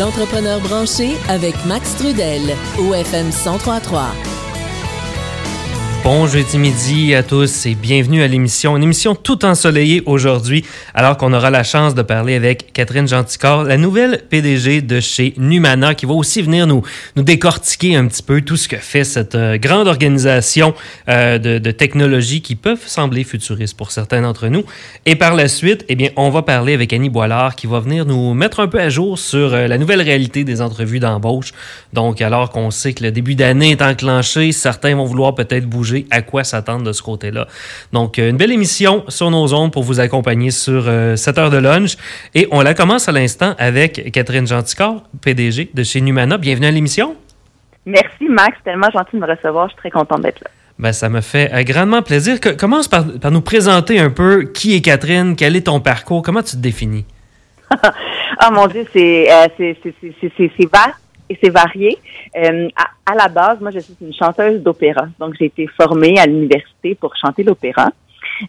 L'entrepreneur branché avec Max Trudel, OFM 1033. Bon jeudi midi à tous et bienvenue à l'émission. Une émission tout ensoleillée aujourd'hui, alors qu'on aura la chance de parler avec Catherine Genticor, la nouvelle PDG de chez Numana, qui va aussi venir nous, nous décortiquer un petit peu tout ce que fait cette euh, grande organisation euh, de, technologies qui peuvent sembler futuristes pour certains d'entre nous. Et par la suite, eh bien, on va parler avec Annie Boilard, qui va venir nous mettre un peu à jour sur euh, la nouvelle réalité des entrevues d'embauche. Donc, alors qu'on sait que le début d'année est enclenché, certains vont vouloir peut-être bouger à quoi s'attendre de ce côté-là. Donc, euh, une belle émission sur nos ondes pour vous accompagner sur euh, cette heure de lunch. Et on la commence à l'instant avec Catherine Genticor, PDG de chez Numana. Bienvenue à l'émission. Merci, Max. Tellement gentil de me recevoir. Je suis très contente d'être là. Ben, ça me fait euh, grandement plaisir. Que, commence par, par, nous présenter un peu qui est Catherine, quel est ton parcours, comment tu te définis? oh mon Dieu, c'est vaste et c'est varié. Euh, à, la base, moi, je suis une chanteuse d'opéra. Donc, j'ai été formée à l'université pour chanter l'opéra.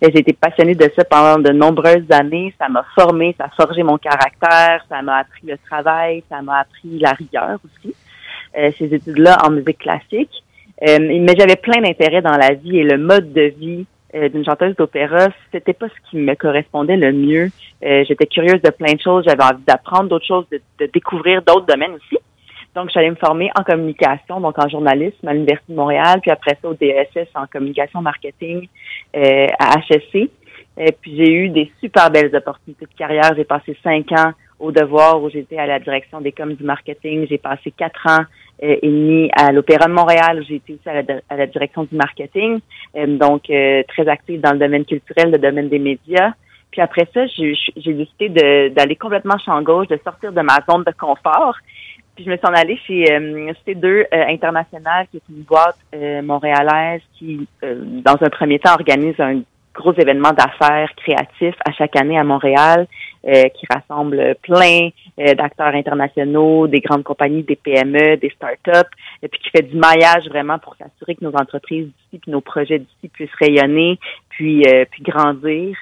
J'ai été passionnée de ça pendant de nombreuses années. Ça m'a formée, ça a forgé mon caractère, ça m'a appris le travail, ça m'a appris la rigueur aussi. Euh, ces études-là en musique classique. Euh, mais j'avais plein d'intérêts dans la vie et le mode de vie euh, d'une chanteuse d'opéra, c'était pas ce qui me correspondait le mieux. Euh, j'étais curieuse de plein de choses, j'avais envie d'apprendre d'autres choses, de, de découvrir d'autres domaines aussi. Donc, j'allais me former en communication, donc en journalisme à l'Université de Montréal, puis après ça au DSS en communication marketing euh, à HSC. Puis j'ai eu des super belles opportunités de carrière. J'ai passé cinq ans au devoir où j'étais à la direction des coms du marketing. J'ai passé quatre ans euh, et demi à l'Opéra de Montréal où j'ai été aussi à la, direction du marketing. Euh, donc très active dans le domaine culturel, le domaine des médias. Puis après ça, j'ai décidé d'aller complètement champ gauche, de sortir de ma zone de confort je me suis en allée chez euh, C2 euh, International, qui est une boîte euh, montréalaise qui, euh, dans un premier temps, organise un gros événement d'affaires créatifs à chaque année à Montréal, qui rassemble plein d'acteurs internationaux, des grandes compagnies, des PME, des startups, et puis qui fait du maillage vraiment pour s'assurer que nos entreprises d'ici, puis nos projets d'ici puissent rayonner, puis puis grandir.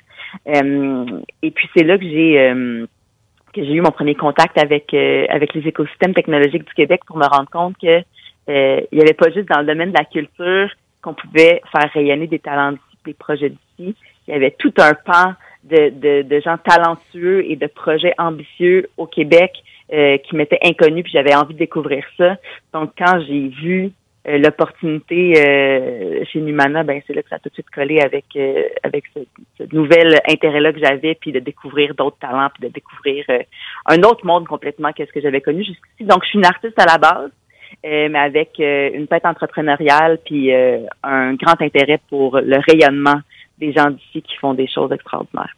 et puis c'est là que j'ai que j'ai eu mon premier contact avec euh, avec les écosystèmes technologiques du Québec pour me rendre compte que euh, il n'y avait pas juste dans le domaine de la culture qu'on pouvait faire rayonner des talents d'ici, des projets d'ici. Il y avait tout un pan de, de, de, gens talentueux et de projets ambitieux au Québec euh, qui m'étaient inconnus, puis j'avais envie de découvrir ça. Donc, quand j'ai vu l'opportunité euh, chez Numana, ben c'est là que ça a tout de suite collé avec euh, avec ce, ce, nouvel intérêt-là que j'avais, puis de découvrir d'autres talents, puis de découvrir un autre monde complètement qu'est-ce que j'avais connu jusqu'ici. Donc, je suis une artiste à la base, mais avec une tête entrepreneuriale, puis un grand intérêt pour le rayonnement des gens d'ici qui font des choses extraordinaires.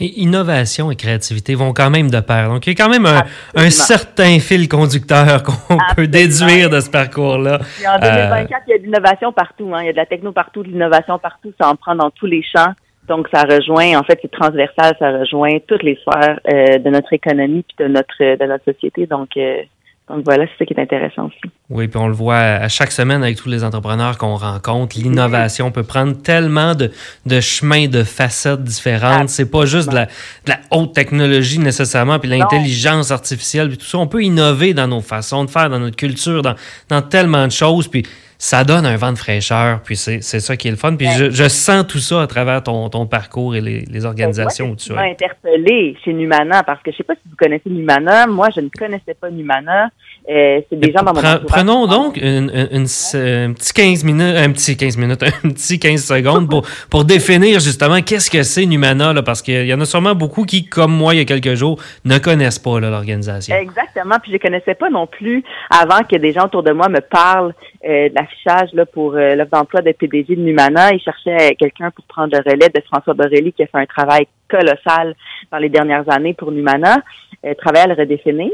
Et innovation et créativité vont quand même de pair. Donc, il y a quand même un, un certain fil conducteur qu'on peut déduire de ce parcours-là. En 2024, euh... il y a de l'innovation partout. Hein. Il y a de la techno partout, de l'innovation partout. Ça en prend dans tous les champs. Donc, ça rejoint, en fait, c'est transversal, ça rejoint toutes les sphères euh, de notre économie puis de notre de notre société. Donc, euh, donc voilà, c'est ça qui est intéressant aussi. Oui, puis on le voit à chaque semaine avec tous les entrepreneurs qu'on rencontre. L'innovation peut prendre tellement de, de chemins, de facettes différentes. C'est pas juste de la, de la, haute technologie nécessairement, puis l'intelligence artificielle, puis tout ça. On peut innover dans nos façons de faire, dans notre culture, dans, dans tellement de choses. Puis ça donne un vent de fraîcheur, puis c'est ça qui est le fun. Puis je, je, sens tout ça à travers ton, ton parcours et les, les organisations où tu es. interpellé chez Numana, parce que je sais pas si vous connaissez Numana. Moi, je ne connaissais pas Numana. Euh, c'est des gens dans mon Prenons donc une, une, un petit 15 minutes, un petit 15 minutes, un petit 15 secondes pour, pour définir justement qu'est-ce que c'est Numana, là, parce qu'il y en a sûrement beaucoup qui, comme moi il y a quelques jours, ne connaissent pas l'organisation. Exactement, puis je ne connaissais pas non plus avant que des gens autour de moi me parlent euh, de l'affichage là, pour euh, l'offre d'emploi de PDG de Numana. Ils cherchaient quelqu'un pour prendre le relais de François Borelli qui a fait un travail colossal dans les dernières années pour Numana, euh, travail à le redéfinir.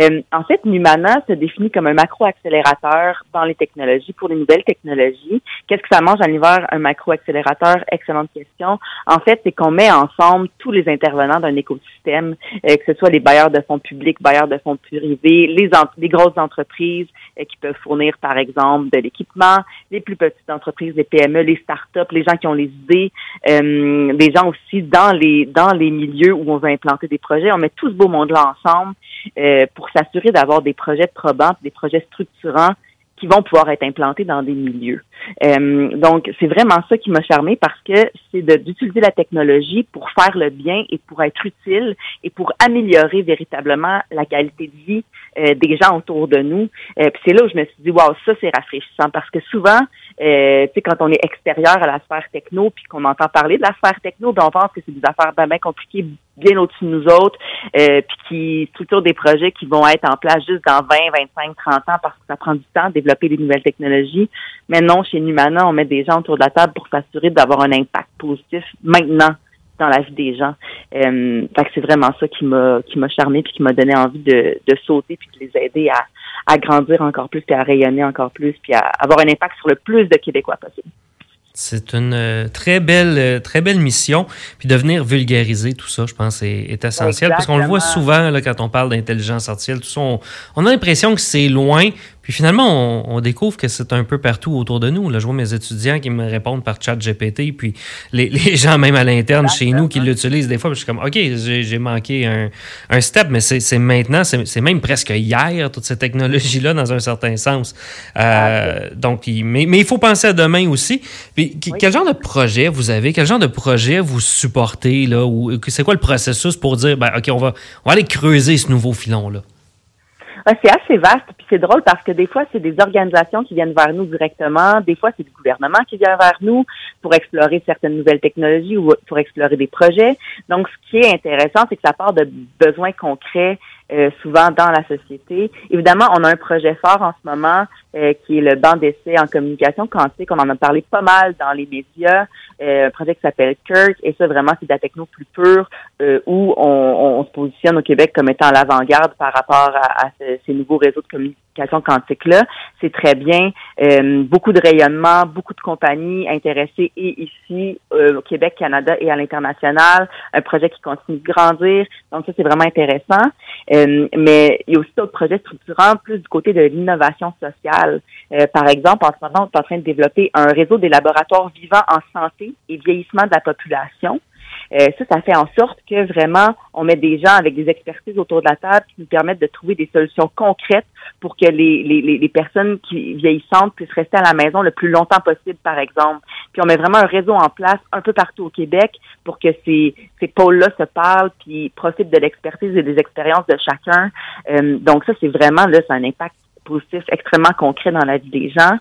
Euh, en fait, Numana se définit comme un macro-accélérateur dans les technologies, pour les nouvelles technologies. Qu'est-ce que ça mange en hiver, un macro-accélérateur? Excellente question. En fait, c'est qu'on met ensemble tous les intervenants d'un écosystème, euh, que ce soit les bailleurs de fonds publics, bailleurs de fonds privés, les, les grosses entreprises euh, qui peuvent fournir, par exemple, de l'équipement, les plus petites entreprises, les PME, les startups, les gens qui ont les idées, des gens aussi dans les les dans les milieux où on veut implanter des projets, on met tout ce beau monde-là ensemble euh, pour s'assurer d'avoir des projets probants, des projets structurants qui vont pouvoir être implantés dans des milieux. Euh, donc, c'est vraiment ça qui m'a charmé parce que c'est d'utiliser la technologie pour faire le bien et pour être utile et pour améliorer véritablement la qualité de vie euh, des gens autour de nous. Euh, puis c'est là où je me suis dit, wow, ça c'est rafraîchissant parce que souvent, tu sais, quand on est extérieur à la sphère techno puis qu'on entend parler de la sphère techno, ben on pense que c'est des affaires bien, compliquées, bien au-dessus de nous autres, euh, puis qui structurent des projets qui vont être en place juste dans 20, 25, 30 ans parce que ça prend du temps de développer des nouvelles technologies. Mais non, chez Numana, on met des gens autour de la table pour s'assurer d'avoir un impact positif maintenant dans la vie des gens. Euh, fait que c'est vraiment ça qui m'a qui m'a charmé puis qui m'a donné envie de, de sauter puis de les aider à, à grandir encore plus puis à rayonner encore plus puis à avoir un impact sur le plus de Québécois possible. C'est une euh, très belle, euh, très belle mission. Puis de venir vulgariser tout ça, je pense, est, est essentiel. Parce qu'on le voit souvent là, quand on parle d'intelligence artificielle, tout ça, on, on a l'impression que c'est loin, puis finalement, on, découvre que c'est un peu partout autour de nous. Là, je vois mes étudiants qui me répondent par chat GPT, puis les, les gens même à l'interne chez nous qui l'utilisent des fois. je suis comme, OK, j'ai manqué un, un, step, mais c'est maintenant, c'est même presque hier, toute cette technologie-là, dans un certain sens. Euh, donc, mais, mais, il faut penser à demain aussi. Puis, quel genre de projet vous avez? Quel genre de projet vous supportez? là ou C'est quoi le processus pour dire, ben, OK, on va, on va aller creuser ce nouveau filon-là? C'est assez vaste, puis c'est drôle parce que des fois, c'est des organisations qui viennent vers nous directement, des fois, c'est le gouvernement qui vient vers nous pour explorer certaines nouvelles technologies ou pour explorer des projets. Donc, ce qui est intéressant, c'est que ça part de besoins concrets euh, souvent dans la société. Évidemment, on a un projet fort en ce moment euh, qui est le banc d'essai en communication quantique. On en a parlé pas mal dans les médias. Euh, un projet qui s'appelle Kirk, et ça vraiment c'est de la techno plus pure où on, on, se positionne au Québec comme étant à l'avant-garde par rapport à, ces nouveaux réseaux de communication quantique-là. C'est très bien. beaucoup de rayonnement, beaucoup de compagnies intéressées et ici au Québec, Canada et à l'international. Un projet qui continue de grandir. Donc ça, c'est vraiment intéressant. Euh, mais il y a aussi d'autres projets structurants plus du côté de l'innovation sociale. Euh, par exemple, en ce moment, on est en train de développer un réseau des laboratoires vivants en santé et vieillissement de la population. Euh, ça, ça fait en sorte que vraiment, on met des gens avec des expertises autour de la table qui nous permettent de trouver des solutions concrètes pour que les, les, les personnes qui vieillissantes puissent rester à la maison le plus longtemps possible, par exemple. Puis on met vraiment un réseau en place un peu partout au Québec pour que ces, ces pôles-là se parlent puis profitent de l'expertise et des expériences de chacun. Euh, donc ça, c'est vraiment là, c'est un impact positif extrêmement concret dans la vie des gens.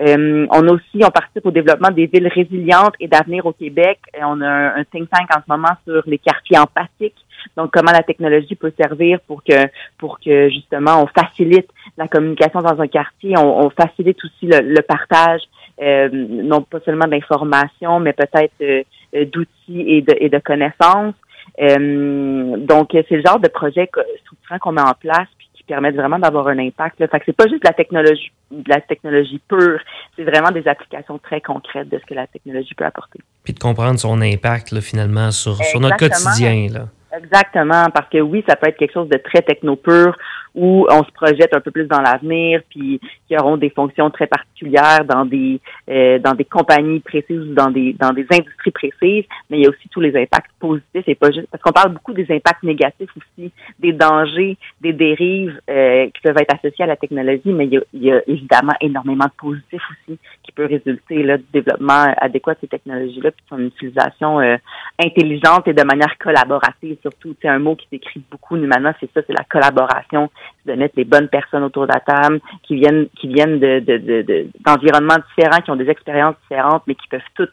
Euh, on aussi, on participe au développement des villes résilientes et d'avenir au Québec. On a un, think tank en ce moment sur les quartiers empathiques. Donc, comment la technologie peut servir pour que, pour que justement, on facilite la communication dans un quartier, on, facilite aussi le, partage, euh, non pas seulement d'informations, mais peut-être euh, d'outils et de, et de connaissances. donc, c'est le genre de projet structurant qu'on met en place permettent vraiment d'avoir un impact. Là. Fait que c'est pas juste la technologie, de la technologie pure, c'est vraiment des applications très concrètes de ce que la technologie peut apporter. Puis de comprendre son impact là, finalement sur, sur notre quotidien. Là. Exactement, parce que oui, ça peut être quelque chose de très techno pur où on se projette un peu plus dans l'avenir, puis qui auront des fonctions très particulières dans des euh, dans des compagnies précises ou dans des dans des industries précises, mais il y a aussi tous les impacts positifs et pas juste parce qu'on parle beaucoup des impacts négatifs aussi, des dangers, des dérives euh, qui peuvent être associés à la technologie, mais il y a, évidemment énormément de positifs aussi qui peut résulter là, du développement adéquat de ces technologies-là, puis de son utilisation euh, intelligente et de manière collaborative surtout. C'est un mot qui décrit beaucoup maintenant, c'est ça, c'est la collaboration de mettre les bonnes personnes autour de la table, qui viennent, qui viennent de, d'environnements différents, qui ont des expériences différentes, mais qui peuvent toutes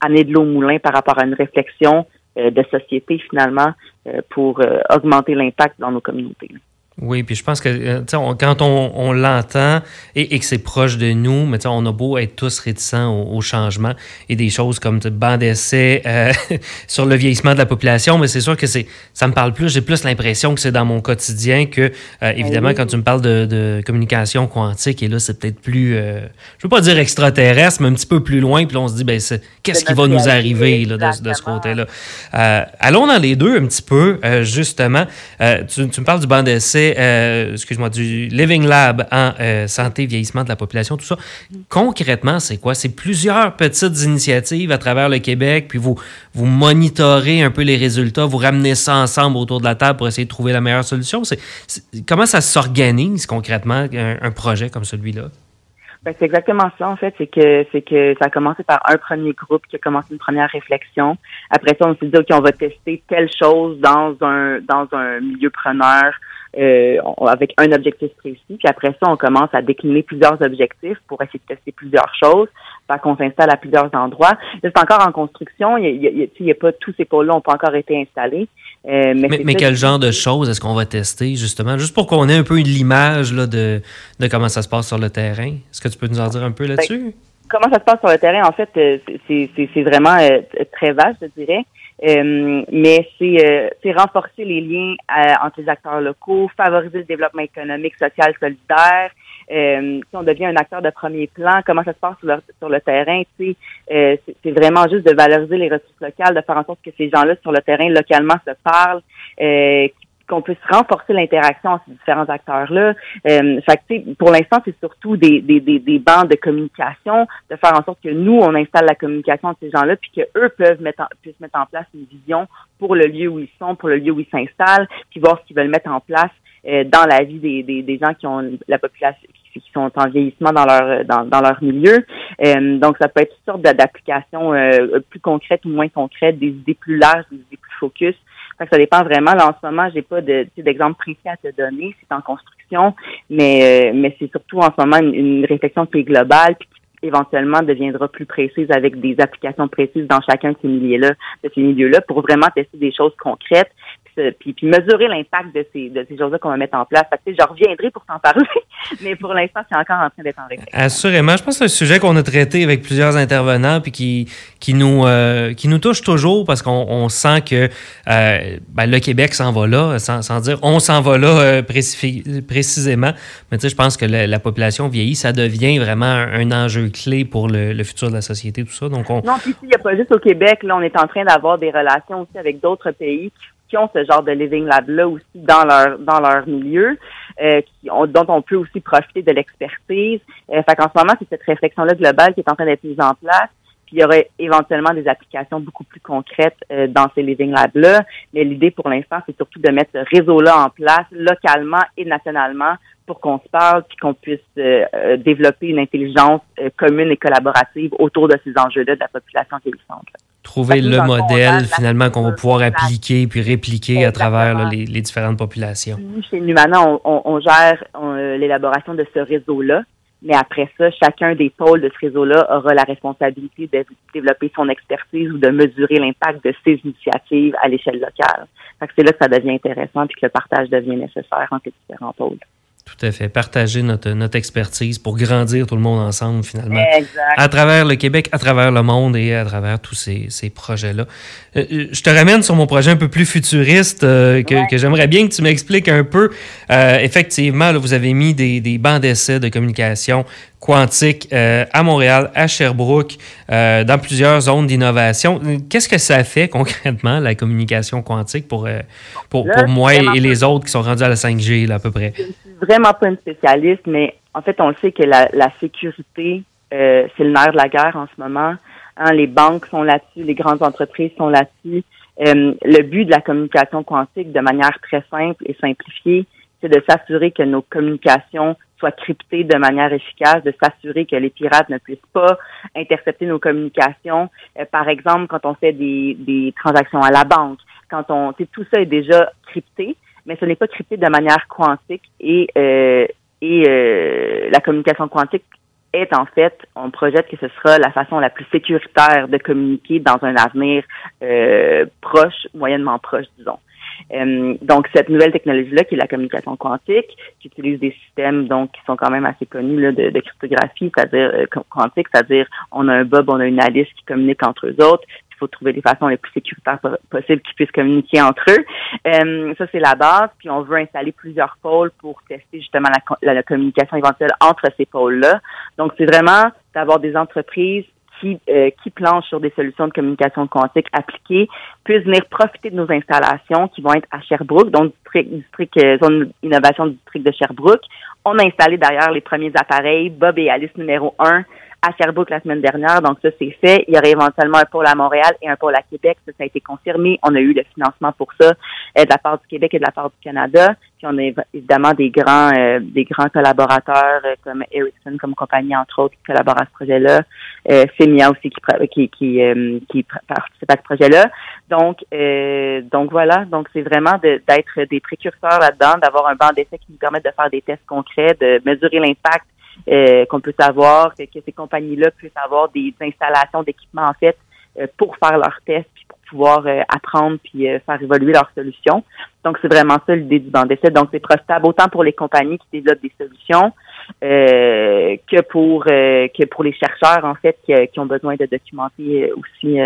amener de l'eau au moulin par rapport à une réflexion euh, de société finalement euh, pour euh, augmenter l'impact dans nos communautés. Oui, puis je pense que euh, quand on, l'entend et, que c'est proche de nous, mais on a beau être tous réticents au, changement et des choses comme banc d'essai euh, sur le vieillissement de la population, mais c'est sûr que c'est ça me parle plus. J'ai plus l'impression que c'est dans mon quotidien que, euh, ben évidemment, quand tu me parles de, communication quantique, et là, c'est peut-être plus, je veux pas dire extraterrestre, mais un petit peu plus loin, puis là, on se dit, ben, qu'est-ce qui va nous arriver là, de, ce côté-là? allons dans les deux un petit peu, justement. Tu, tu, me parles du banc d'essai euh, excuse-moi, du Living Lab en euh, santé, vieillissement de la population, tout ça. Concrètement, c'est quoi? C'est plusieurs petites initiatives à travers le Québec, puis vous, vous monitorez un peu les résultats, vous ramenez ça ensemble autour de la table pour essayer de trouver la meilleure solution. C'est, comment ça s'organise concrètement, un projet comme celui-là? Ben, c'est exactement ça en fait, c'est que c'est que ça a commencé par un premier groupe qui a commencé une première réflexion. Après ça, on s'est dit ok, on va tester telle chose dans un dans un milieu preneur euh, avec un objectif précis. Puis après ça, on commence à décliner plusieurs objectifs pour essayer de tester plusieurs choses. Fait qu'on s'installe à plusieurs endroits. C'est encore en construction. Il y a, il y a, pas tous ces pôles-là n'ont pas encore été installés. Euh, mais, mais, quel genre de choses est-ce qu'on va tester, justement, juste pour qu'on ait un peu l'image de, de comment ça se passe sur le terrain? Est-ce que tu peux nous en dire un peu ben, là-dessus? comment ça se passe sur le terrain, en fait, euh, c'est vraiment euh, très vaste, je dirais. Mais c'est renforcer les liens entre les acteurs locaux, favoriser le développement économique, social, solidaire, euh, si on devient un acteur de premier plan, comment ça se passe sur le, sur le terrain, euh, c'est vraiment juste de valoriser les ressources locales, de faire en sorte que ces gens-là sur le terrain localement se parlent, euh, qu'on puisse renforcer l'interaction entre ces différents acteurs-là. Euh, fait pour l'instant, c'est surtout des, des, des, des, bancs de communication, de faire en sorte que nous, on installe la communication entre ces gens-là, puis qu'eux peuvent mettre puissent mettre en place une vision pour le lieu où ils sont, pour le lieu où ils s'installent, puis voir ce qu'ils veulent mettre en place euh, dans la vie des, des, des, gens qui ont la population qui sont en vieillissement dans leur dans, dans leur milieu. Euh, donc ça peut être toutes sortes d'applications euh, plus concrètes ou moins concrètes, des idées plus larges, des idées plus focus. Ça dépend vraiment. Là, en ce moment, j'ai pas de d'exemple précis à te donner. C'est en construction, mais mais c'est surtout en ce moment une, une, réflexion qui est globale puis qui éventuellement deviendra plus précise avec des applications précises dans chacun de ces milieux-là, de ces milieux-là, pour vraiment tester des choses concrètes puis, puis mesurer l'impact de ces, de ces choses-là qu'on va mettre en place. Fait que, je reviendrai pour t'en parler, mais pour l'instant, c'est encore en train d'être en réflexion. Assurément. Je pense que c'est un sujet qu'on a traité avec plusieurs intervenants puis qui, qui, nous, euh, qui nous touche toujours parce qu'on on sent que euh, ben, le Québec s'en va là, sans, sans dire on s'en va là euh, précisément. Mais tu sais, je pense que la, population vieillit, ça devient vraiment un, enjeu clé pour le, le, futur de la société, tout ça. Donc on... Non, puis il n'y a pas juste au Québec. Là, on est en train d'avoir des relations aussi avec d'autres pays qui qui ont ce genre de living lab là aussi dans leur dans leur milieu, euh, qui ont, dont on peut aussi profiter de l'expertise. Euh, fait qu'en ce moment, c'est cette réflexion là globale qui est en train d'être mise en place. Puis il y aurait éventuellement des applications beaucoup plus concrètes euh, dans ces living labs là. Mais l'idée pour l'instant, c'est surtout de mettre ce réseau là en place localement et nationalement pour qu'on se parle puis qu'on puisse euh, euh, développer une intelligence commune et collaborative autour de ces enjeux-là de la population vieillissante. Trouver le modèle finalement qu'on va pouvoir appliquer puis répliquer à travers les, différentes populations. chez Numana, on, on gère l'élaboration de ce réseau-là. Mais après ça, chacun des pôles de ce réseau-là aura la responsabilité de développer son expertise ou de mesurer l'impact de ses initiatives à l'échelle locale. c'est là que ça devient intéressant et que le partage devient nécessaire entre les différents pôles. Tout à fait. Partager notre, notre expertise pour grandir tout le monde ensemble, finalement. À travers le Québec, à travers le monde et à travers tous ces, ces projets-là. Euh, euh, je te ramène sur mon projet un peu plus futuriste euh, que, que j'aimerais bien que tu m'expliques un peu. effectivement, là, vous avez mis des, des bancs d'essai de communication quantique à Montréal, à Sherbrooke, dans plusieurs zones d'innovation. Qu'est-ce que ça fait concrètement, la communication quantique, pour, pour, pour moi et, les autres qui sont rendus à la 5G, là, à peu près? Vraiment pas une spécialiste, mais en fait, on le sait que la, la sécurité, euh, c'est le nerf de la guerre en ce moment. Hein, les banques sont là-dessus, les grandes entreprises sont là-dessus. Euh, le but de la communication quantique, de manière très simple et simplifiée, c'est de s'assurer que nos communications soient cryptées de manière efficace, de s'assurer que les pirates ne puissent pas intercepter nos communications. Euh, par exemple, quand on fait des, des transactions à la banque, quand on, tout ça est déjà crypté mais ce n'est pas crypté de manière quantique et, euh, et euh, la communication quantique est en fait, on projette que ce sera la façon la plus sécuritaire de communiquer dans un avenir euh, proche, moyennement proche, disons. donc cette nouvelle technologie-là, qui est la communication quantique, qui utilise des systèmes donc qui sont quand même assez connus là, de, cryptographie, c'est-à-dire quantique, c'est-à-dire on a un Bob, on a une Alice qui communiquent entre eux autres, faut trouver les façons les plus sécuritaires possibles qu'ils puissent communiquer entre eux. Euh, ça, c'est la base. Puis on veut installer plusieurs pôles pour tester justement la, communication éventuelle entre ces pôles-là. Donc, c'est vraiment d'avoir des entreprises qui, qui planchent sur des solutions de communication quantique appliquées puissent venir profiter de nos installations qui vont être à Sherbrooke, donc district, district zone d'innovation du district de Sherbrooke. On a installé d'ailleurs les premiers appareils, Bob et Alice numéro 1 à Sherbrooke la semaine dernière. Donc ça, c'est fait. Il y aurait éventuellement un pôle à Montréal et un pôle à Québec. Ça, ça a été confirmé. On a eu le financement pour ça euh, de la part du Québec et de la part du Canada. Puis on a évidemment des grands euh, des grands collaborateurs euh, comme Ericsson comme compagnie entre autres qui collaborent à ce projet-là. Euh, Femia aussi qui qui qui, qui participe à ce projet-là. Donc donc voilà. Donc c'est vraiment d'être des précurseurs là-dedans, d'avoir un banc d'essai qui nous permet de faire des tests concrets, de mesurer l'impact euh, qu'on peut savoir, que, ces compagnies-là puissent avoir des installations d'équipements en fait euh, pour faire leurs tests puis pour pouvoir euh, apprendre puis faire évoluer leurs solutions. Donc c'est vraiment ça l'idée du banc d'essai. Donc c'est profitable autant pour les compagnies qui développent des solutions que pour que pour les chercheurs en fait qui, qui ont besoin de documenter aussi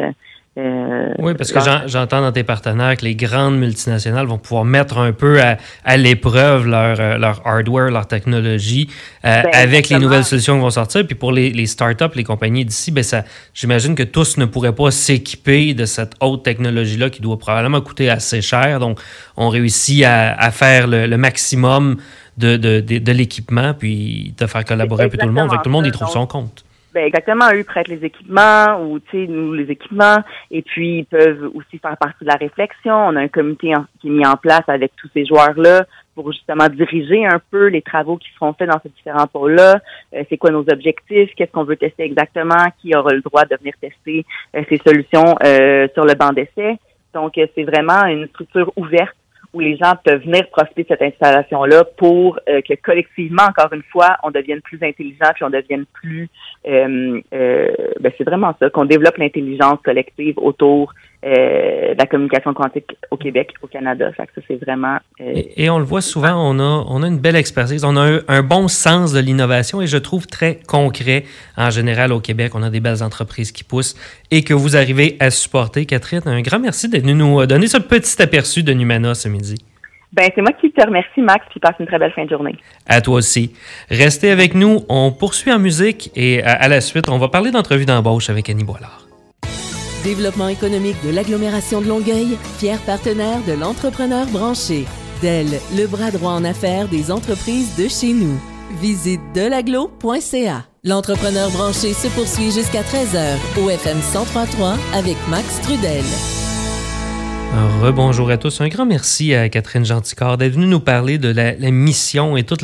euh, oui, parce que j'entends dans tes partenaires que les grandes multinationales vont pouvoir mettre un peu à, l'épreuve leur, euh, leur hardware, leur technologie euh, ben, avec les nouvelles solutions qui vont sortir. Puis pour les, les startups, les compagnies d'ici, ben ça, j'imagine que tous ne pourraient pas s'équiper de cette haute technologie-là qui doit probablement coûter assez cher. Donc, on réussit à, faire le, maximum de, de, de, l'équipement, puis de faire collaborer un peu tout le monde. Fait tout le monde y trouve son compte. Ben exactement, eux prêtent les équipements ou tu sais nous les équipements et puis ils peuvent aussi faire partie de la réflexion. On a un comité qui est mis en place avec tous ces joueurs là pour justement diriger un peu les travaux qui seront faits dans ces différents pôles-là. Euh, c'est quoi nos objectifs, qu'est-ce qu'on veut tester exactement, qui aura le droit de venir tester euh, ces solutions euh, sur le banc d'essai? Donc c'est vraiment une structure ouverte où les gens peuvent venir profiter de cette installation-là pour euh, que collectivement, encore une fois, on devienne plus intelligent puis on devienne plus... Euh, euh, ben c'est vraiment ça, qu'on développe l'intelligence collective autour de la communication quantique au Québec, au Canada. Ça, ça c'est vraiment... Et, on le voit souvent, on a, on a une belle expertise, on a un, un bon sens de l'innovation et je trouve très concret en général au Québec. On a des belles entreprises qui poussent et que vous arrivez à supporter. Catherine, un grand merci d'être venu nous donner ce petit aperçu de Numana ce midi. Ben, c'est moi qui te remercie, Max, puis passe une très belle fin de journée. À toi aussi. Restez avec nous. On poursuit en musique et à, la suite, on va parler d'entrevue d'embauche avec Annie Boilard. Développement économique de l'agglomération de Longueuil, fier partenaire de l'entrepreneur branché. Dell, le bras droit en affaires des entreprises de chez nous. Visite delaglo.ca. L'entrepreneur branché se poursuit jusqu'à 13h au FM 1033 avec Max Trudel. Rebonjour à tous. Un grand merci à Catherine Genticard d'être venue nous parler de la, mission et tout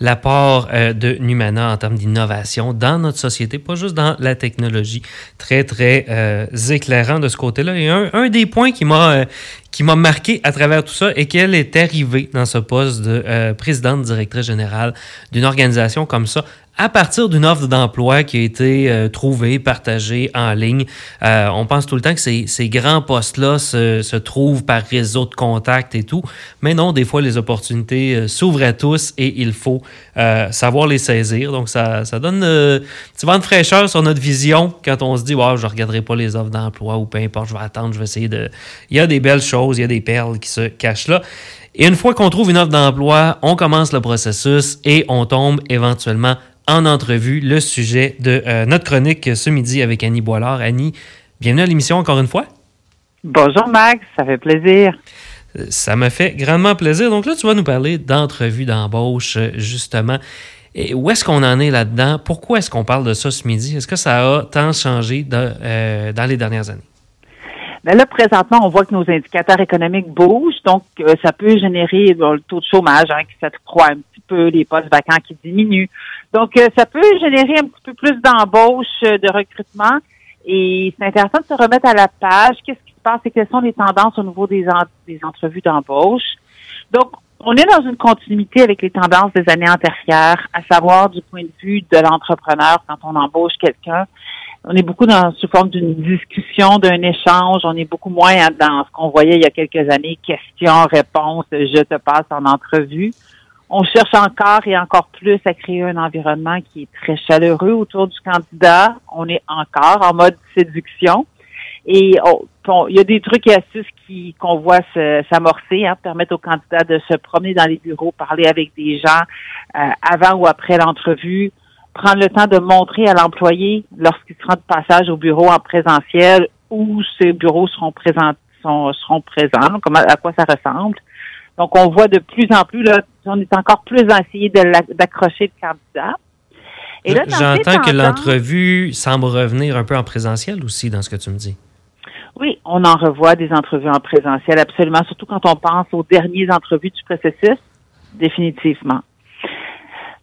l'apport euh, de Numana en termes d'innovation dans notre société, pas juste dans la technologie. Très, très euh, éclairant de ce côté-là. Et un, des points qui m'a euh, qui m'a marqué à travers tout ça est qu'elle est arrivée dans ce poste de présidente directrice générale d'une organisation comme ça à partir d'une offre d'emploi qui a été euh, trouvée, partagée en ligne. Euh, on pense tout le temps que ces, ces grands postes-là se, se, trouvent par réseau de contacts et tout, mais non, des fois, les opportunités euh, s'ouvrent à tous et il faut savoir les saisir. Donc, ça, ça donne un petit de fraîcheur sur notre vision quand on se dit, wow, je ne regarderai pas les offres d'emploi ou peu importe, je vais attendre, je vais essayer de... Il y a des belles choses, il y a des perles qui se cachent là. Et une fois qu'on trouve une offre d'emploi, on commence le processus et on tombe éventuellement en entrevue le sujet de euh, notre chronique ce midi avec Annie Boilard. Annie, bienvenue à l'émission encore une fois. Bonjour Max, ça fait plaisir. Ça me fait grandement plaisir. Donc là, tu vas nous parler d'entrevue d'embauche, justement. Et où est-ce qu'on en est là-dedans? Pourquoi est-ce qu'on parle de ça ce midi? Est-ce que ça a tant changé euh, dans les dernières années? Mais là, présentement, on voit que nos indicateurs économiques bougent, donc ça peut générer le taux de chômage hein, qui s'accroît un petit peu, les postes vacants qui diminuent. Donc, euh, ça peut générer un petit peu plus d'embauche, euh, de recrutement. Et c'est intéressant de se remettre à la page. Qu'est-ce qui se passe et quelles sont les tendances au niveau des, des entrevues d'embauche? Donc, on est dans une continuité avec les tendances des années antérieures, à savoir du point de vue de l'entrepreneur quand on embauche quelqu'un. On est beaucoup dans sous forme d'une discussion, d'un échange. On est beaucoup moins dans ce qu'on voyait il y a quelques années, questions, réponses, je te passe en entrevue on cherche encore et encore plus à créer un environnement qui est très chaleureux autour du candidat. On est encore en mode séduction. Et il y a des trucs et astuces qui qu'on voit s'amorcer, hein, permettre aux candidats de se promener dans les bureaux, parler avec des gens euh, avant ou après l'entrevue, prendre le temps de montrer à l'employé lorsqu'il sera de passage au bureau en présentiel où ces bureaux seront présents, seront présents, comment, à quoi ça ressemble. Donc, on voit de plus en plus, là, on est encore plus à essayer d'accrocher le candidat. J'entends que l'entrevue semble revenir un peu en présentiel aussi dans ce que tu me dis. Oui, on en revoit des entrevues en présentiel, absolument, surtout quand on pense aux dernières entrevues du processus, définitivement.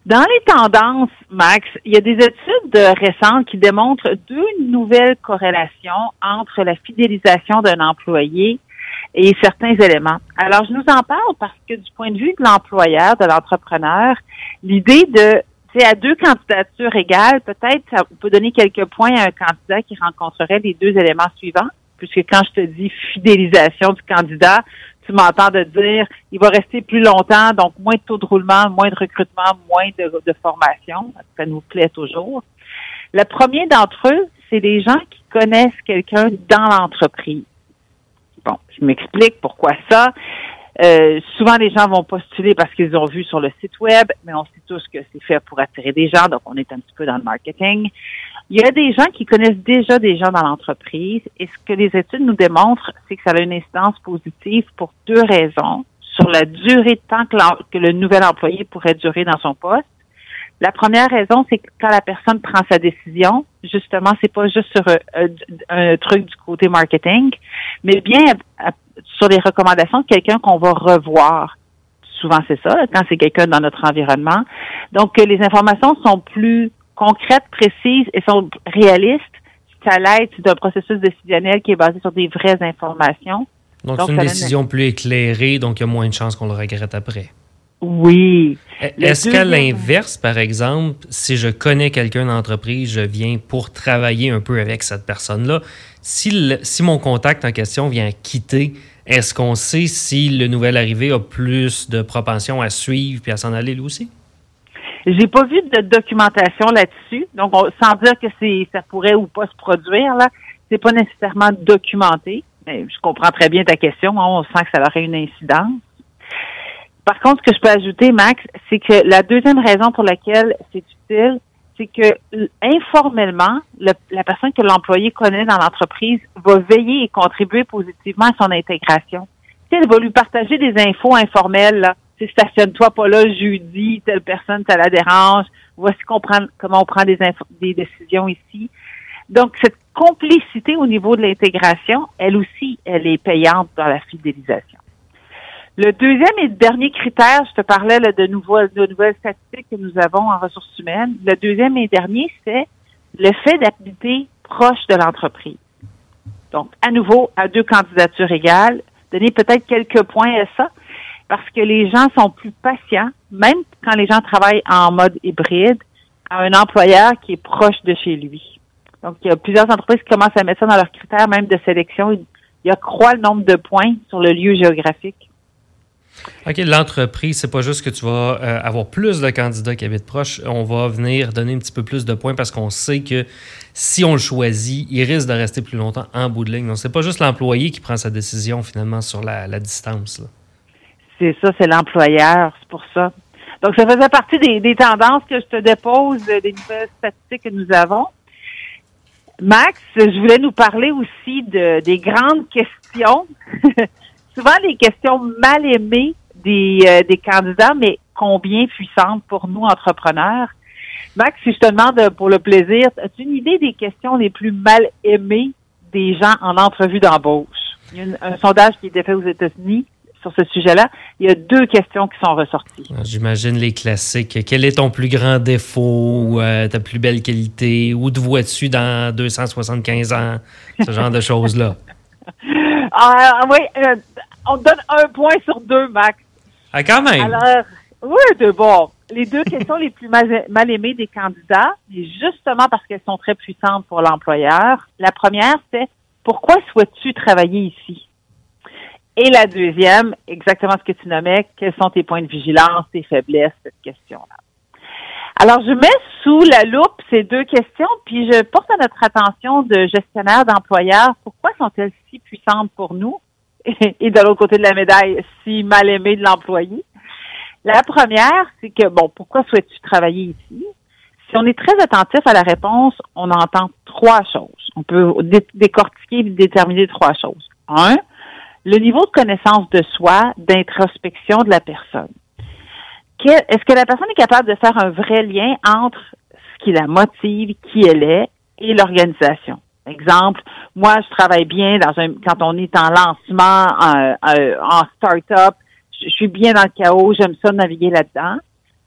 Dans les tendances, Max, il y a des études récentes qui démontrent deux nouvelles corrélations entre la fidélisation d'un employé et certains éléments. Alors, je nous en parle parce que du point de vue de l'employeur, de l'entrepreneur, l'idée de, c'est à deux candidatures égales, peut-être ça peut donner quelques points à un candidat qui rencontrerait les deux éléments suivants, puisque quand je te dis fidélisation du candidat, tu m'entends de dire il va rester plus longtemps, donc moins de taux de roulement, moins de recrutement, moins de, formation. Ça nous plaît toujours. Le premier d'entre eux, c'est des gens qui connaissent quelqu'un dans l'entreprise. Bon, je m'explique pourquoi ça. Euh, souvent, les gens vont postuler parce qu'ils ont vu sur le site web, mais on sait tous que c'est fait pour attirer des gens, donc on est un petit peu dans le marketing. Il y a des gens qui connaissent déjà des gens dans l'entreprise et ce que les études nous démontrent, c'est que ça a une incidence positive pour deux raisons. Sur la durée de temps que, le nouvel employé pourrait durer dans son poste. La première raison, c'est que quand la personne prend sa décision, justement, c'est pas juste sur euh, un, truc du côté marketing, mais bien sur les recommandations de quelqu'un qu'on va revoir. Souvent, c'est ça, quand c'est quelqu'un dans notre environnement. Donc, les informations sont plus concrètes, précises et sont réalistes, ça l'aide d'un processus décisionnel qui est basé sur des vraies informations. Donc, c'est une décision plus éclairée, donc il y a moins de chances qu'on le regrette après. Oui. E, est-ce qu'à l'inverse, par exemple, si je connais quelqu'un d'entreprise, je viens pour travailler un peu avec cette personne-là, si, si mon contact en question vient quitter, est-ce qu'on sait si le nouvel arrivé a plus de propension à suivre puis à s'en aller lui aussi? J'ai pas vu de documentation là-dessus, donc sans dire que c'est ça pourrait ou pas se produire là, c'est pas nécessairement documenté. Mais je comprends très bien ta question. Hein, on sent que ça aurait une incidence. Par contre, ce que je peux ajouter, Max, c'est que la deuxième raison pour laquelle c'est utile, c'est que informellement, la personne que l'employé connaît dans l'entreprise va veiller et contribuer positivement à son intégration. Elle va lui partager des infos informelles. Là stationne-toi pas là jeudi, telle personne, ça la dérange. Voici qu'on prend, comment on prend des, des décisions ici. Donc, cette complicité au niveau de l'intégration, elle aussi, elle est payante dans la fidélisation. Le deuxième et dernier critère, je te parlais là, de, nouvelles, de nouvelles statistiques que nous avons en ressources humaines. Le deuxième et dernier, c'est le fait d'habiter proche de l'entreprise. Donc, à nouveau, à deux candidatures égales, donner peut-être quelques points à ça parce que les gens sont plus patients, même quand les gens travaillent en mode hybride, à un employeur qui est proche de chez lui. Donc, il y a plusieurs entreprises qui commencent à mettre ça dans leurs critères même de sélection. Il y a croît le nombre de points sur le lieu géographique. OK, l'entreprise, c'est pas juste que tu vas euh, avoir plus de candidats qui habitent proche, on va venir donner un petit peu plus de points parce qu'on sait que si on le choisit, il risque de rester plus longtemps en bout de ligne. Donc, c'est pas juste l'employé qui prend sa décision finalement sur la, distance. C'est ça, c'est l'employeur, c'est pour ça. Donc, ça faisait partie des, tendances que je te dépose, euh, des nouvelles statistiques que nous avons. Max, je voulais nous parler aussi de, des grandes questions, souvent des questions mal aimées des, euh, des candidats, mais combien puissantes pour nous, entrepreneurs? Max, si je te demande pour le plaisir, as-tu une idée des questions les plus mal aimées des gens en entrevue d'embauche? Il y a un sondage qui été fait aux États-Unis sur ce sujet-là, il y a deux questions qui sont ressorties. Ah, j'imagine les classiques. Quel est ton plus grand défaut, ou, euh, ta plus belle qualité? Où te vois-tu dans 275 ans? Ce genre de choses-là. Ah, oui, euh, on donne un point sur deux, Max. Ah, quand même. Alors, oui, de bon. Les deux questions les plus mal, mal aimées des candidats, justement parce qu'elles sont très puissantes pour l'employeur. La première, c'est pourquoi souhaites-tu travailler ici? Et la deuxième, exactement ce que tu nommais, quels sont tes points de vigilance, tes faiblesses, cette question-là? Alors, je mets sous la loupe ces deux questions, puis je porte à notre attention de gestionnaires d'employeurs, pourquoi sont-elles si puissantes pour nous? Et de l'autre côté de la médaille, si mal aimées de l'employé? La première, c'est que, bon, pourquoi souhaites-tu travailler ici? si on est très attentif à la réponse, on entend trois choses. On peut décortiquer et déterminer trois choses. Un, le niveau de connaissance de soi, d'introspection de la personne. Est-ce que la personne est capable de faire un vrai lien entre ce qui la motive, qui elle est, et l'organisation? Exemple, moi, je travaille bien dans un quand on est en lancement, en, en start-up, je suis bien dans le chaos, j'aime ça naviguer là-dedans.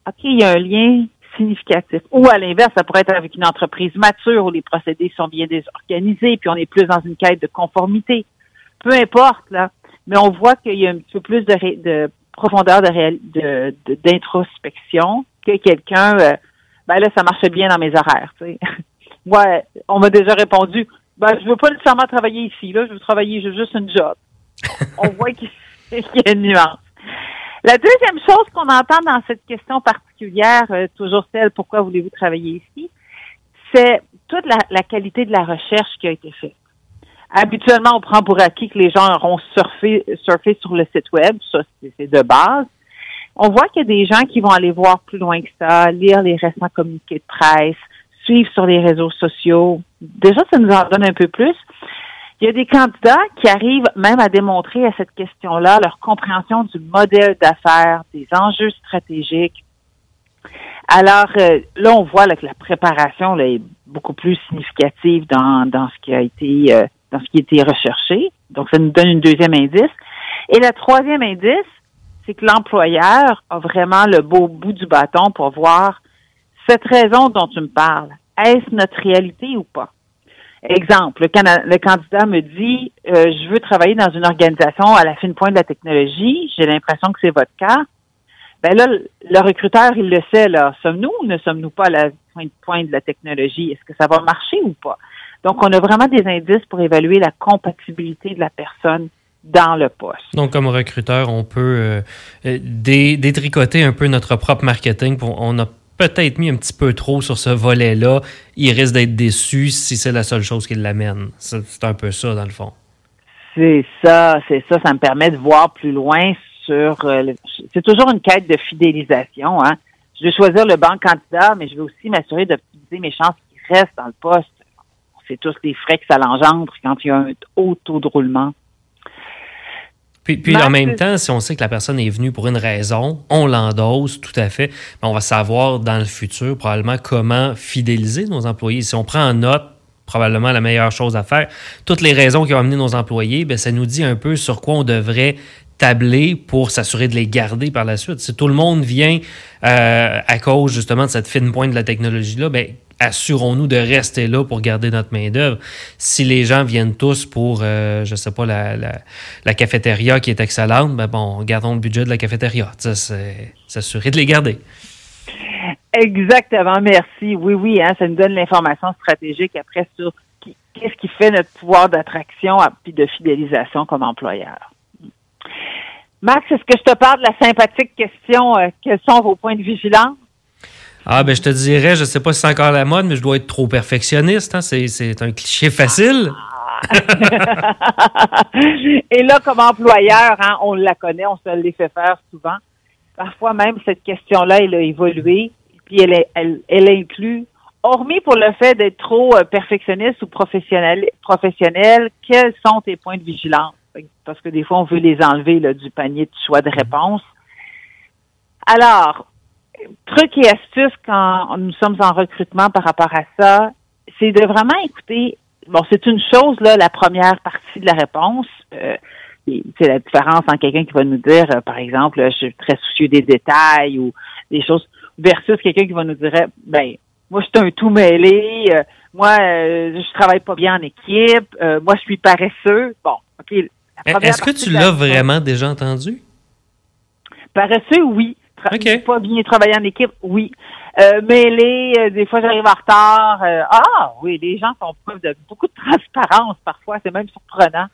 OK, il y a un lien significatif. Ou à l'inverse, ça pourrait être avec une entreprise mature où les procédés sont bien désorganisés, puis on est plus dans une quête de conformité. Peu importe, là. Mais on voit qu'il y a un petit peu plus de, de profondeur de d'introspection que quelqu'un euh, ben là, ça marchait bien dans mes horaires. Tu sais. Moi, on m'a déjà répondu ben, je veux pas nécessairement travailler ici, là, je veux travailler, veux juste une job. on voit qu'il y a une nuance. La deuxième chose qu'on entend dans cette question particulière, euh, toujours celle pourquoi voulez-vous travailler ici, c'est toute la, qualité de la recherche qui a été faite. Habituellement, on prend pour acquis que les gens auront surfé, sur le site web, ça c'est de base. On voit qu'il y a des gens qui vont aller voir plus loin que ça, lire les récents communiqués de presse, suivre sur les réseaux sociaux. Déjà, ça nous en donne un peu plus. Il y a des candidats qui arrivent même à démontrer à cette question-là leur compréhension du modèle d'affaires, des enjeux stratégiques. Alors euh, là, on voit que la préparation est beaucoup plus significative dans, dans ce qui a été euh, ce qui été recherché. Donc, ça nous donne une deuxième indice. Et le troisième indice, c'est que l'employeur a vraiment le beau bout du bâton pour voir cette raison dont tu me parles. Est-ce notre réalité ou pas? Exemple, le, candidat me dit euh, je veux travailler dans une organisation à la fine pointe de la technologie, j'ai l'impression que c'est votre cas. Ben là, le recruteur, il le sait, là. Sommes-nous ou ne sommes-nous pas à la fine pointe de la technologie? Est-ce que ça va marcher ou pas? Donc, on a vraiment des indices pour évaluer la compatibilité de la personne dans le poste. Donc, comme recruteur, on peut euh, détricoter un peu notre propre marketing. Pour, on a peut-être mis un petit peu trop sur ce volet-là, il risque d'être déçu si c'est la seule chose qui l'amène. C'est un peu ça, dans le fond. C'est ça, c'est ça. Ça me permet de voir plus loin sur... Euh, c'est toujours une quête de fidélisation. Hein? Je vais choisir le bon candidat, mais je veux aussi m'assurer d'optimiser mes chances qu'il reste dans le poste. C'est tous les frais que ça l'engendre quand il y a un haut taux de roulement. Puis, en même temps, si on sait que la personne est venue pour une raison, on l'endosse tout à fait. Mais on va savoir dans le futur probablement comment fidéliser nos employés. Si on prend en note probablement la meilleure chose à faire. Toutes les raisons qui ont amené nos employés, bien, ça nous dit un peu sur quoi on devrait tabler pour s'assurer de les garder par la suite. Si tout le monde vient euh, à cause justement de cette fine pointe de la technologie-là, bien, assurons-nous de rester là pour garder notre main-d'œuvre. Si les gens viennent tous pour, euh, je sais pas, la, la, cafétéria qui est excellente, ben bon, gardons le budget de la cafétéria. C'est s'assurer de les garder. Exactement, merci. Oui, oui, hein, ça nous donne l'information stratégique après sur qu'est-ce qui fait notre pouvoir d'attraction et de fidélisation comme employeur. Max, est-ce que je te parle de la sympathique question euh, quels sont vos points de vigilance? Ah, ben je te dirais, je sais pas si c'est encore la mode, mais je dois être trop perfectionniste. Hein? C'est un cliché facile. Et là, comme employeur, hein, on la connaît, on se les fait faire souvent. Parfois même, cette question-là, elle a évolué, puis elle, est, elle, elle inclut, hormis pour le fait d'être trop euh, perfectionniste ou professionnel, professionnel, quels sont tes points de vigilance? Parce que des fois, on veut les enlever là, du panier de choix de réponse. Alors, truc et astuce quand nous sommes en recrutement par rapport à ça, c'est de vraiment écouter. Bon, c'est une chose là, la première partie de la réponse. Euh, c'est la différence entre quelqu'un qui va nous dire, euh, par exemple, je suis très soucieux des détails ou des choses, versus quelqu'un qui va nous dire, ben, moi, je suis un tout mêlé, euh, moi, je travaille pas bien en équipe, moi, je suis paresseux. Bon, OK. Est-ce que tu l'as vraiment déjà entendu? Paresseux, oui. Pas bien travailler en équipe, oui. Euh, mêlé, euh, des fois j'arrive en retard. Euh, ah oui, les gens font preuve de beaucoup de transparence parfois, c'est même surprenant.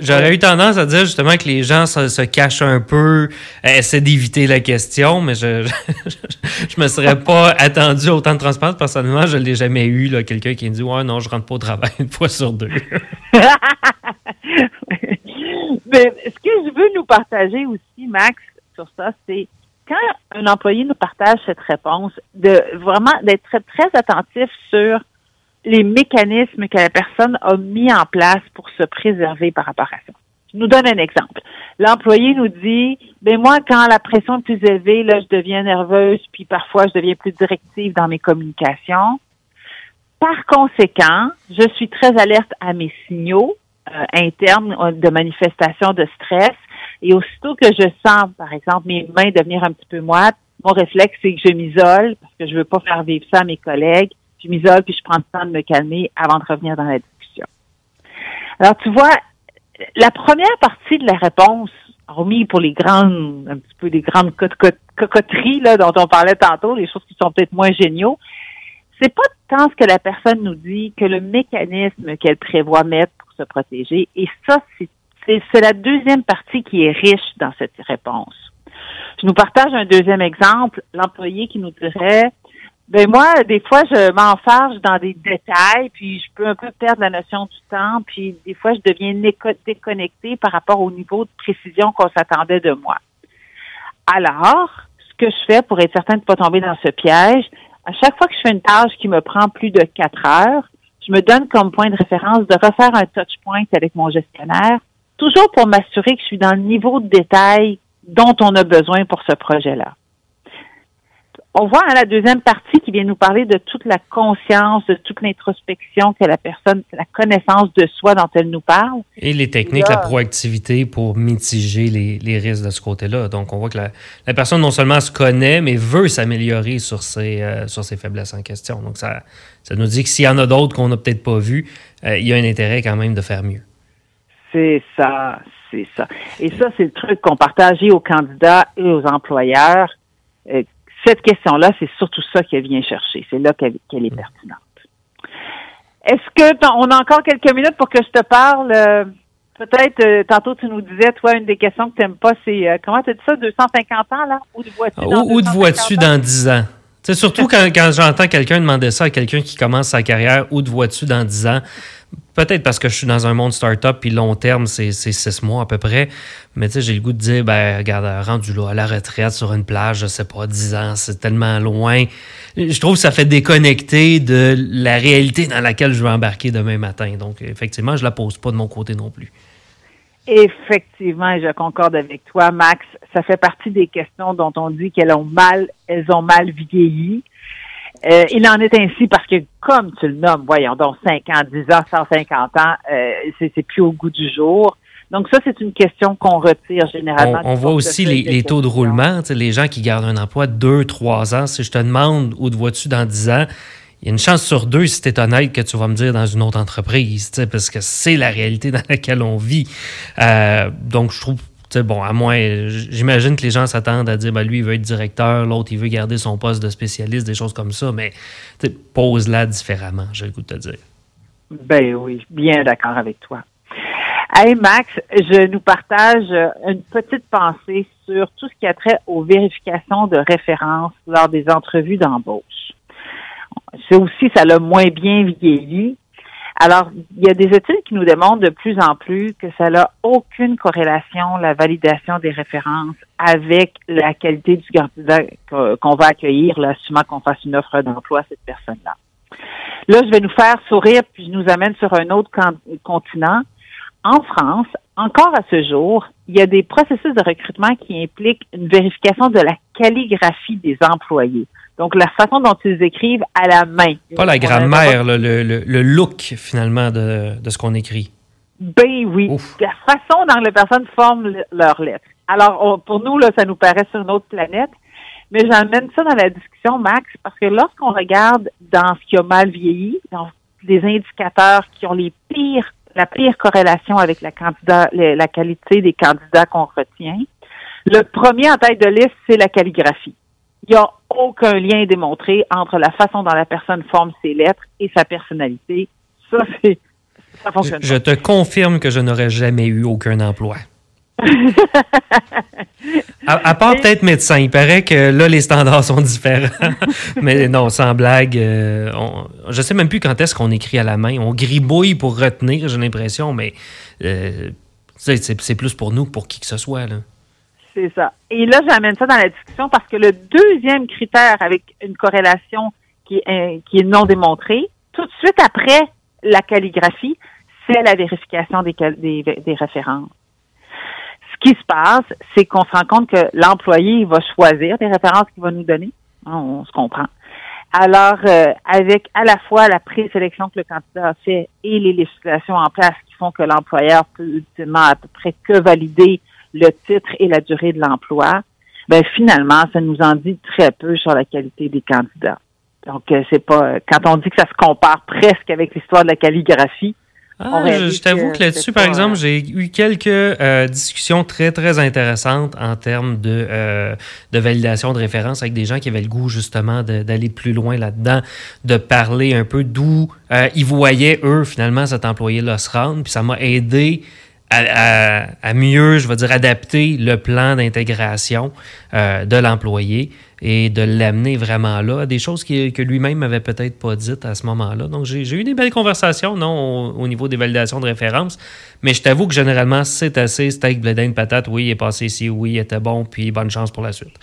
J'aurais eu tendance à dire justement que les gens se, cachent un peu, essaient d'éviter la question, mais je, je, me serais pas attendu autant de transparence. Personnellement, je l'ai jamais eu, quelqu'un qui me dit Ouais, non, je rentre pas au travail une fois sur deux. ce que je veux nous partager aussi, Max, sur ça, c'est quand un employé nous partage cette réponse, de vraiment d'être très, très attentif sur les mécanismes que la personne a mis en place pour se préserver par rapport à ça. Je nous donne un exemple. L'employé nous dit, ben moi, quand la pression est plus élevée, là, je deviens nerveuse, puis parfois je deviens plus directive dans mes communications. Par conséquent, je suis très alerte à mes signaux internes euh, de manifestation de stress. Et aussitôt que je sens, par exemple, mes mains devenir un petit peu moites, mon réflexe, c'est que je m'isole parce que je veux pas faire vivre ça à mes collègues. Je m'isole puis je prends le temps de me calmer avant de revenir dans la discussion. Alors, tu vois, la première partie de la réponse, hormis pour les grandes, un petit peu les grandes cocoteries là, dont on parlait tantôt, les choses qui sont peut-être moins géniaux, c'est pas tant ce que la personne nous dit que le mécanisme qu'elle prévoit mettre pour se protéger. Et ça, c'est la deuxième partie qui est riche dans cette réponse. Je nous partage un deuxième exemple, l'employé qui nous dirait ben moi, des fois, je m'enfarge dans des détails, puis je peux un peu perdre la notion du temps, puis des fois, je deviens déconnectée par rapport au niveau de précision qu'on s'attendait de moi. Alors, ce que je fais pour être certain de ne pas tomber dans ce piège, à chaque fois que je fais une tâche qui me prend plus de quatre heures, je me donne comme point de référence de refaire un touch point avec mon gestionnaire, toujours pour m'assurer que je suis dans le niveau de détail dont on a besoin pour ce projet-là on voit à la deuxième partie qui vient nous parler de toute la conscience, de toute l'introspection que la personne, la connaissance de soi dont elle nous parle. Et les techniques, la proactivité pour mitiger les, risques de ce côté-là. Donc, on voit que la, personne non seulement se connaît, mais veut s'améliorer sur ses, euh, sur ses faiblesses en question. Donc, ça, ça nous dit que s'il y en a d'autres qu'on n'a peut-être pas vues, euh, il y a un intérêt quand même de faire mieux. C'est ça, c'est ça. Et ça, c'est le truc qu'on partageait aux candidats et aux employeurs. Cette question-là, c'est surtout ça qu'elle vient chercher. C'est là qu'elle est pertinente. Est-ce que on a encore quelques minutes pour que je te parle? Euh, peut-être, euh, tantôt, tu nous disais, toi, une des questions que tu n'aimes pas, c'est euh, comment tu dit ça, 250 ans, là? Où te vois-tu dans, où, te vois-tu dans 10 ans? C'est surtout quand, quand j'entends quelqu'un demander ça à quelqu'un qui commence sa carrière, où te vois-tu dans 10 ans? Peut-être parce que je suis dans un monde start-up, puis long terme, c'est six mois à peu près. Mais tu sais, j'ai le goût de dire, ben, regarde, rendu là, à la retraite sur une plage, je sais pas, dix ans, c'est tellement loin. Je trouve que ça fait déconnecter de la réalité dans laquelle je vais embarquer demain matin. Donc, effectivement, je la pose pas de mon côté non plus. Effectivement, je concorde avec toi, Max. Ça fait partie des questions dont on dit qu'elles ont mal, elles ont mal vieilli. Euh, il en est ainsi parce que, comme tu le nommes, voyons donc 5 ans, 10 ans, 150 ans, euh, c'est plus au goût du jour. Donc ça, c'est une question qu'on retire généralement. On, voit aussi les, taux de roulement, les gens qui gardent un emploi 2, 3 ans. Si je te demande où te vois-tu dans 10 ans, il y a une chance sur deux, si tu es honnête, que tu vas me dire dans une autre entreprise, parce que c'est la réalité dans laquelle on vit. Euh, donc, je trouve bon, à moins, j'imagine que les gens s'attendent à dire, ben, lui, il veut être directeur, l'autre, il veut garder son poste de spécialiste, des choses comme ça, mais pose-la différemment, j'ai le goût de te dire. Ben oui, bien d'accord avec toi. Hey Max, je nous partage une petite pensée sur tout ce qui a trait aux vérifications de référence lors des entrevues d'embauche. C'est aussi, ça l'a moins bien vieilli, alors, il y a des études qui nous démontrent de plus en plus que ça n'a aucune corrélation, la validation des références, avec la qualité du candidat qu'on va accueillir, là, assumant qu'on fasse une offre d'emploi à cette personne-là. Là, je vais nous faire sourire, puis je nous amène sur un autre continent. En France, encore à ce jour, il y a des processus de recrutement qui impliquent une vérification de la calligraphie des employés. Donc, la façon dont ils écrivent à la main. Pas la grammaire, le, le, look finalement de, de ce qu'on écrit. Ben oui. La façon dont les personnes forment leurs lettres. Alors, pour nous, là, ça nous paraît sur une autre planète. Mais j'emmène ça dans la discussion, Max, parce que lorsqu'on regarde dans ce qui a mal vieilli, dans les indicateurs qui ont les pires, la pire corrélation avec la candidat, la qualité des candidats qu'on retient, le premier en tête de liste, c'est la calligraphie il n'y a aucun lien démontré entre la façon dont la personne forme ses lettres et sa personnalité. Ça, c'est, ça fonctionne. Je, te confirme que je n'aurais jamais eu aucun emploi. à, part peut-être médecin, il paraît que là, les standards sont différents. mais non, sans blague, euh, je ne sais même plus quand est-ce qu'on écrit à la main. On gribouille pour retenir, j'ai l'impression, mais euh, c'est, plus pour nous que pour qui que ce soit. Là C'est ça. Et là, j'amène ça dans la discussion parce que le deuxième critère avec une corrélation qui est, est non démontrée, tout de suite après la calligraphie, c'est la vérification des références. Ce qui se passe, c'est qu'on se rend compte que l'employé va choisir des références qu'il va nous donner. On, se comprend. Alors, euh, avec à la fois la présélection que le candidat a fait et les législations en place qui font que l'employeur peut ultimement à peu près que valider le titre et la durée de l'emploi, ben finalement, ça nous en dit très peu sur la qualité des candidats. Donc, euh, c'est pas quand on dit que ça se compare presque avec l'histoire de la calligraphie, ah, je, t'avoue que là-dessus, par exemple, j'ai eu quelques euh, discussions très, très intéressantes en termes de, euh, de validation de référence avec des gens qui avaient le goût, justement, d'aller plus loin là-dedans, de parler un peu d'où euh, ils voyaient, eux, finalement, cet employé-là se rendre. Puis ça m'a aidé à, mieux, je veux dire, adapter le plan d'intégration de l'employé et de l'amener vraiment là, des choses que lui-même n'avait peut-être pas dites à ce moment-là. Donc, j'ai eu des belles conversations, non, au, niveau des validations de référence, mais je t'avoue que généralement, c'est assez steak, bledin, patate, oui, il est passé ici, oui, il était bon, puis bonne chance pour la suite.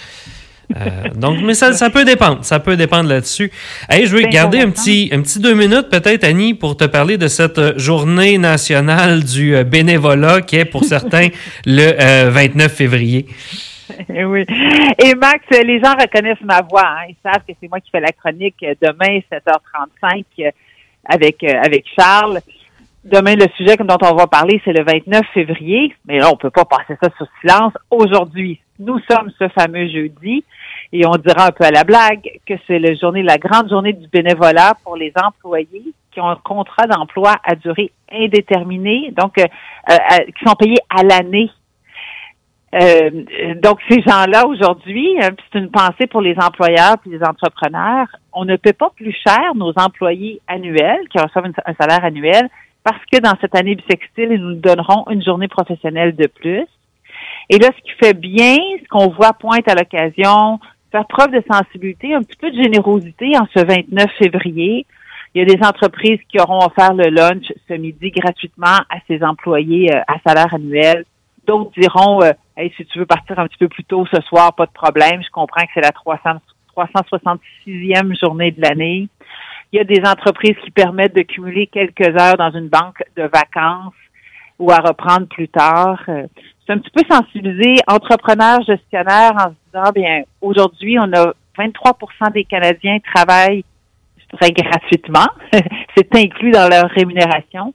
Euh, donc, mais ça, ça, peut dépendre. Ça peut dépendre là-dessus. Hey, je vais garder un petit, un petit deux minutes, peut-être, Annie, pour te parler de cette journée nationale du euh, bénévolat qui est pour certains le 29 euh, février. oui. Et Max, les gens reconnaissent ma voix. Hein. Ils savent que c'est moi qui fais la chronique demain, 7h35, euh, avec, euh, avec Charles. Demain, le sujet dont on va parler, c'est le 29 février. Mais là, on peut pas passer ça sous silence. Aujourd'hui, nous sommes ce fameux jeudi. Et on dira un peu à la blague que c'est la journée, la grande journée du bénévolat pour les employés qui ont un contrat d'emploi à durée indéterminée, donc euh, qui sont payés à l'année euh, donc, ces gens-là, aujourd'hui, euh, c'est une pensée pour les employeurs et les entrepreneurs. On ne paie pas plus cher nos employés annuels qui reçoivent un salaire annuel parce que dans cette année bisextile, ils nous donneront une journée professionnelle de plus. Et là, ce qui fait bien, ce qu'on voit pointe à l'occasion, faire preuve de sensibilité, un petit peu de générosité en ce 29 février. Il y a des entreprises qui auront offert le lunch ce midi gratuitement à ses employés euh, à salaire annuel D'autres diront, euh, si tu veux partir un petit peu plus tôt ce soir, pas de problème. Je comprends que c'est la 300, 366e journée de l'année. Il y a des entreprises qui permettent de cumuler quelques heures dans une banque de vacances ou à reprendre plus tard. Euh, c'est un petit peu sensibiliser entrepreneurs, gestionnaires en se disant, bien, aujourd'hui, on a 23 des Canadiens travaillent, je gratuitement. c'est inclus dans leur rémunération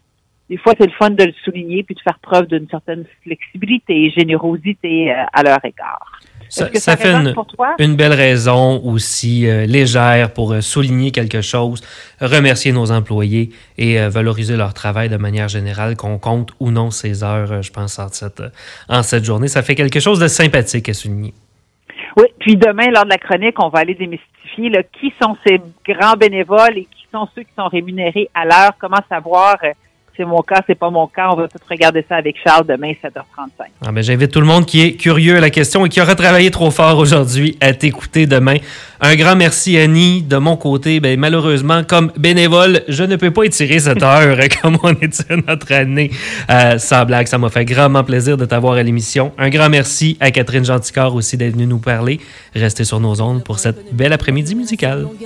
des fois, c'est le fun de le souligner puis de faire preuve d'une certaine flexibilité et générosité euh, à leur égard. Ça, ça, fait une, une, belle raison aussi euh, légère pour euh, souligner quelque chose, remercier nos employés et valoriser leur travail de manière générale, qu'on compte ou non ces heures, je pense, en cette, en cette journée. Ça fait quelque chose de sympathique à souligner. Oui, puis demain, lors de la chronique, on va aller démystifier là, qui sont ces grands bénévoles et qui sont ceux qui sont rémunérés à l'heure, comment savoir c'est mon cas, c'est pas mon cas. On va tout regarder ça avec Charles demain, 7h35. Ah ben, J'invite tout le monde qui est curieux à la question et qui aura travaillé trop fort aujourd'hui à t'écouter demain. Un grand merci, Annie. De mon côté, ben, malheureusement, comme bénévole, je ne peux pas étirer cette heure comme on étire notre année. Euh, sans blague, ça m'a fait grandement plaisir de t'avoir à l'émission. Un grand merci à Catherine Genticor aussi d'être venue nous parler. Restez sur nos ondes pour cette belle après-midi musicale.